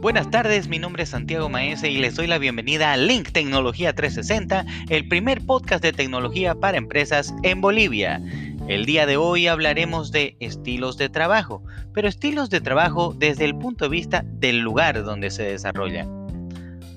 Buenas tardes, mi nombre es Santiago Maese y les doy la bienvenida a Link Tecnología 360, el primer podcast de tecnología para empresas en Bolivia. El día de hoy hablaremos de estilos de trabajo, pero estilos de trabajo desde el punto de vista del lugar donde se desarrolla.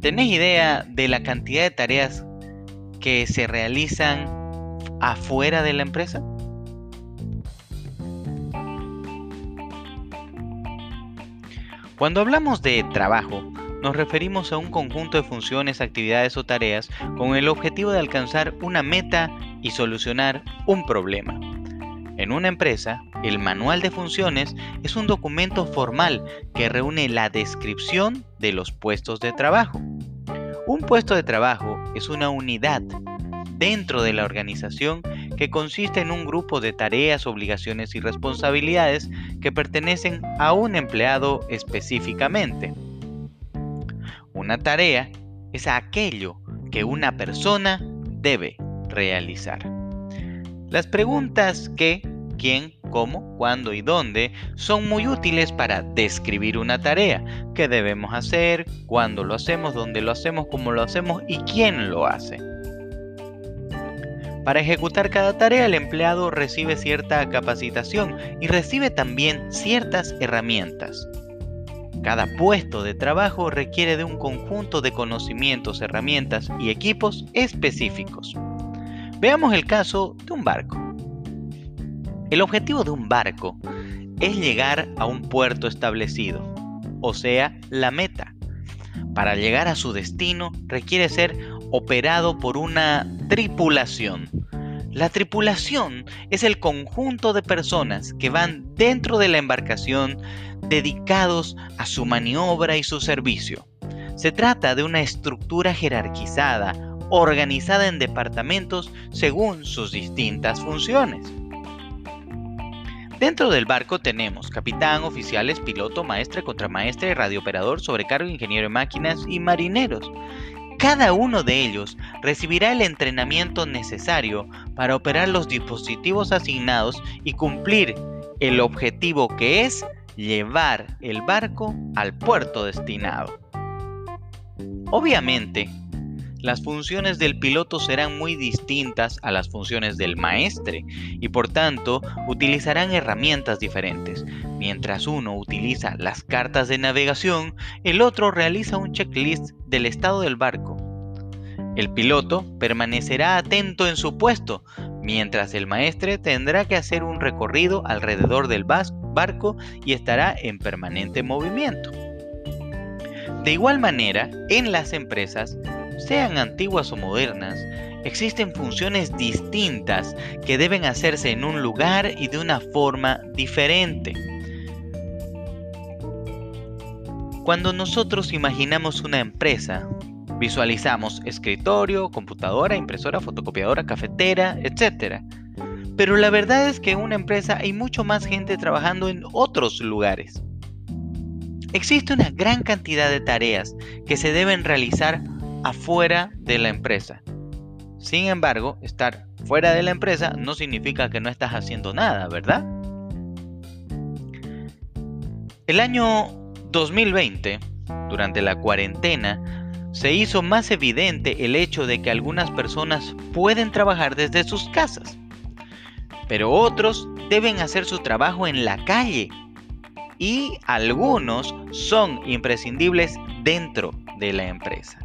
¿Tenés idea de la cantidad de tareas que se realizan afuera de la empresa? Cuando hablamos de trabajo, nos referimos a un conjunto de funciones, actividades o tareas con el objetivo de alcanzar una meta y solucionar un problema. En una empresa, el manual de funciones es un documento formal que reúne la descripción de los puestos de trabajo. Un puesto de trabajo es una unidad dentro de la organización que consiste en un grupo de tareas, obligaciones y responsabilidades que pertenecen a un empleado específicamente. Una tarea es aquello que una persona debe realizar. Las preguntas qué, quién, cómo, cuándo y dónde son muy útiles para describir una tarea. ¿Qué debemos hacer? ¿Cuándo lo hacemos? ¿Dónde lo hacemos? ¿Cómo lo hacemos? ¿Y quién lo hace? Para ejecutar cada tarea el empleado recibe cierta capacitación y recibe también ciertas herramientas. Cada puesto de trabajo requiere de un conjunto de conocimientos, herramientas y equipos específicos. Veamos el caso de un barco. El objetivo de un barco es llegar a un puerto establecido, o sea, la meta. Para llegar a su destino requiere ser operado por una tripulación. La tripulación es el conjunto de personas que van dentro de la embarcación dedicados a su maniobra y su servicio. Se trata de una estructura jerarquizada, organizada en departamentos según sus distintas funciones. Dentro del barco tenemos capitán, oficiales, piloto, maestre, contramaestre, radiooperador, sobrecargo, ingeniero de máquinas y marineros. Cada uno de ellos recibirá el entrenamiento necesario para operar los dispositivos asignados y cumplir el objetivo que es llevar el barco al puerto destinado. Obviamente, las funciones del piloto serán muy distintas a las funciones del maestre y por tanto utilizarán herramientas diferentes. Mientras uno utiliza las cartas de navegación, el otro realiza un checklist del estado del barco. El piloto permanecerá atento en su puesto, mientras el maestre tendrá que hacer un recorrido alrededor del barco y estará en permanente movimiento. De igual manera, en las empresas, sean antiguas o modernas, existen funciones distintas que deben hacerse en un lugar y de una forma diferente. Cuando nosotros imaginamos una empresa, visualizamos escritorio, computadora, impresora, fotocopiadora, cafetera, etc. Pero la verdad es que en una empresa hay mucho más gente trabajando en otros lugares. Existe una gran cantidad de tareas que se deben realizar afuera de la empresa. Sin embargo, estar fuera de la empresa no significa que no estás haciendo nada, ¿verdad? El año 2020, durante la cuarentena, se hizo más evidente el hecho de que algunas personas pueden trabajar desde sus casas, pero otros deben hacer su trabajo en la calle y algunos son imprescindibles dentro de la empresa.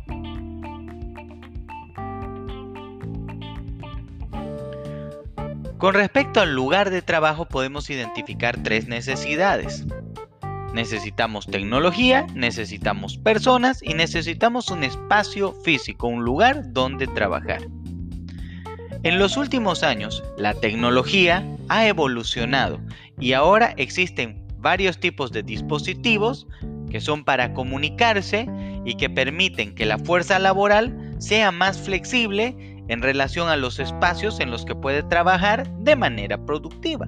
Con respecto al lugar de trabajo podemos identificar tres necesidades. Necesitamos tecnología, necesitamos personas y necesitamos un espacio físico, un lugar donde trabajar. En los últimos años, la tecnología ha evolucionado y ahora existen varios tipos de dispositivos que son para comunicarse y que permiten que la fuerza laboral sea más flexible en relación a los espacios en los que puede trabajar de manera productiva.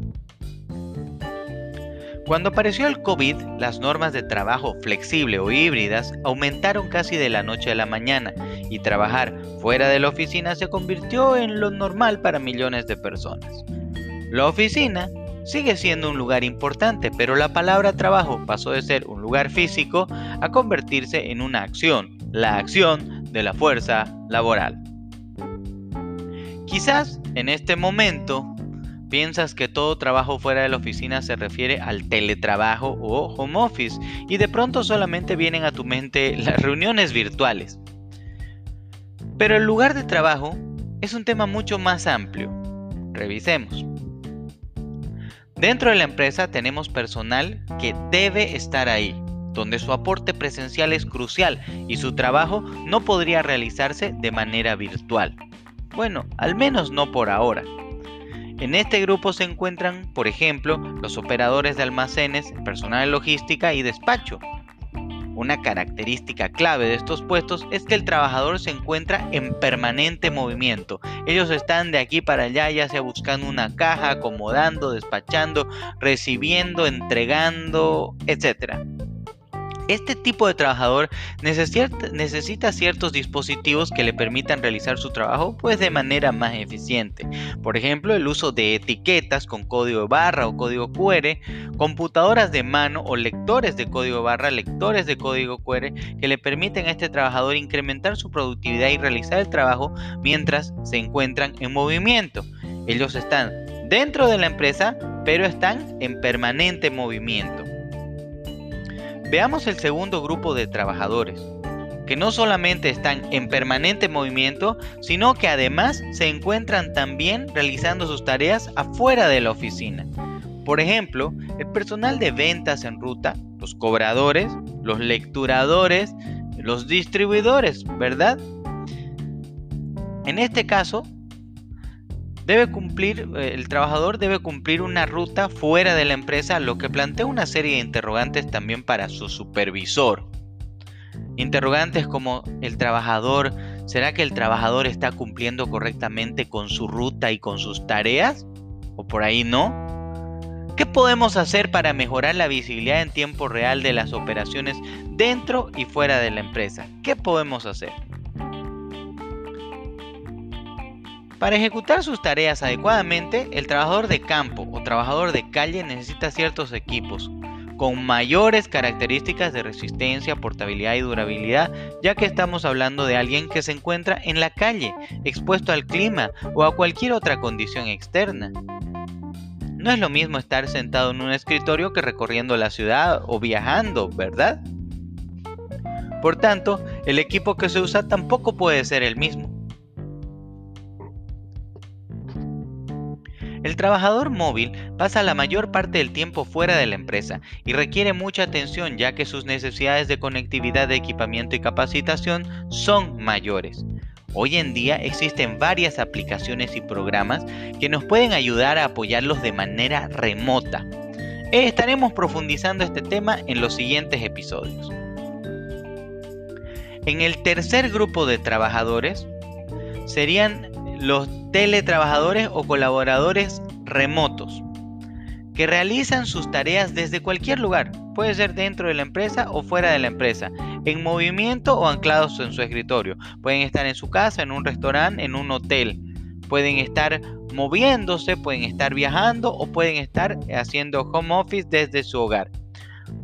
Cuando apareció el COVID, las normas de trabajo flexible o híbridas aumentaron casi de la noche a la mañana y trabajar fuera de la oficina se convirtió en lo normal para millones de personas. La oficina sigue siendo un lugar importante, pero la palabra trabajo pasó de ser un lugar físico a convertirse en una acción, la acción de la fuerza laboral. Quizás en este momento piensas que todo trabajo fuera de la oficina se refiere al teletrabajo o home office y de pronto solamente vienen a tu mente las reuniones virtuales. Pero el lugar de trabajo es un tema mucho más amplio. Revisemos. Dentro de la empresa tenemos personal que debe estar ahí, donde su aporte presencial es crucial y su trabajo no podría realizarse de manera virtual. Bueno, al menos no por ahora. En este grupo se encuentran, por ejemplo, los operadores de almacenes, personal de logística y despacho. Una característica clave de estos puestos es que el trabajador se encuentra en permanente movimiento. Ellos están de aquí para allá, ya sea buscando una caja, acomodando, despachando, recibiendo, entregando, etc. Este tipo de trabajador necesita, ciertos dispositivos que le permitan realizar su trabajo pues de manera más eficiente. Por ejemplo, el uso de etiquetas con código de barra o código QR, computadoras de mano o lectores de código barra, lectores de código QR que le permiten a este trabajador incrementar su productividad y realizar el trabajo mientras se encuentran en movimiento. Ellos están dentro de la empresa, pero están en permanente movimiento. Veamos el segundo grupo de trabajadores, que no solamente están en permanente movimiento, sino que además se encuentran también realizando sus tareas afuera de la oficina. Por ejemplo, el personal de ventas en ruta, los cobradores, los lecturadores, los distribuidores, ¿verdad? En este caso, debe cumplir, eh, el trabajador debe cumplir una ruta fuera de la empresa, lo que plantea una serie de interrogantes también para su supervisor. Interrogantes como el trabajador, ¿será que el trabajador está cumpliendo correctamente con su ruta y con sus tareas? ¿O por ahí no? ¿Qué podemos hacer para mejorar la visibilidad en tiempo real de las operaciones dentro y fuera de la empresa? ¿Qué podemos hacer? Para ejecutar sus tareas adecuadamente, el trabajador de campo o trabajador de calle necesita ciertos equipos con mayores características de resistencia, portabilidad y durabilidad, ya que estamos hablando de alguien que se encuentra en la calle, expuesto al clima o a cualquier otra condición externa. No es lo mismo estar sentado en un escritorio que recorriendo la ciudad o viajando, ¿verdad? Por tanto, el equipo que se usa tampoco puede ser el mismo. El trabajador móvil pasa la mayor parte del tiempo fuera de la empresa y requiere mucha atención ya que sus necesidades de conectividad, de equipamiento y capacitación son mayores. Hoy en día existen varias aplicaciones y programas que nos pueden ayudar a apoyarlos de manera remota. Estaremos profundizando este tema en los siguientes episodios. En el tercer grupo de trabajadores serían los teletrabajadores o colaboradores remotos que realizan sus tareas desde cualquier lugar, puede ser dentro de la empresa o fuera de la empresa, en movimiento o anclados en su escritorio. Pueden estar en su casa, en un restaurante, en un hotel. Pueden estar moviéndose, pueden estar viajando o pueden estar haciendo home office desde su hogar.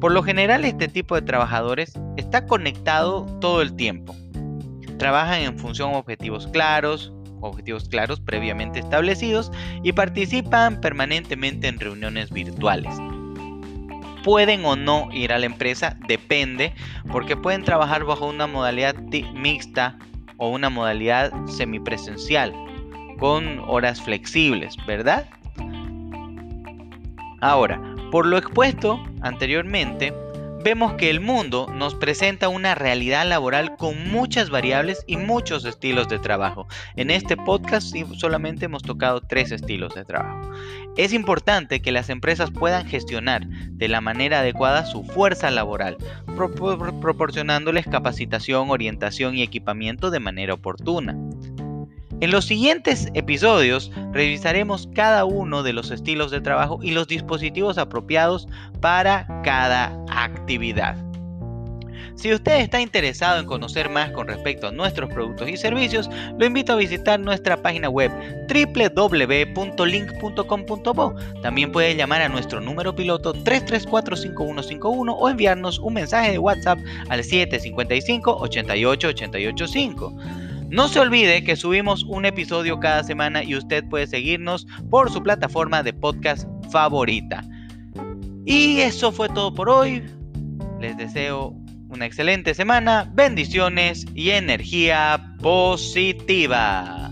Por lo general este tipo de trabajadores está conectado todo el tiempo. Trabajan en función a objetivos claros, objetivos claros previamente establecidos y participan permanentemente en reuniones virtuales. Pueden o no ir a la empresa, depende, porque pueden trabajar bajo una modalidad mixta o una modalidad semipresencial, con horas flexibles, ¿verdad? Ahora, por lo expuesto anteriormente, vemos que el mundo nos presenta una realidad laboral con muchas variables y muchos estilos de trabajo. En este podcast solamente hemos tocado tres estilos de trabajo. Es importante que las empresas puedan gestionar de la manera adecuada su fuerza laboral, proporcionándoles capacitación, orientación y equipamiento de manera oportuna. En los siguientes episodios revisaremos cada uno de los estilos de trabajo y los dispositivos apropiados para cada actividad. Si usted está interesado en conocer más con respecto a nuestros productos y servicios, lo invito a visitar nuestra página web www.link.com.bo. También puede llamar a nuestro número piloto 334-5151 o enviarnos un mensaje de WhatsApp al 755-88-885. No se olvide que subimos un episodio cada semana y usted puede seguirnos por su plataforma de podcast favorita. Y eso fue todo por hoy. Les deseo una excelente semana, bendiciones y energía positiva.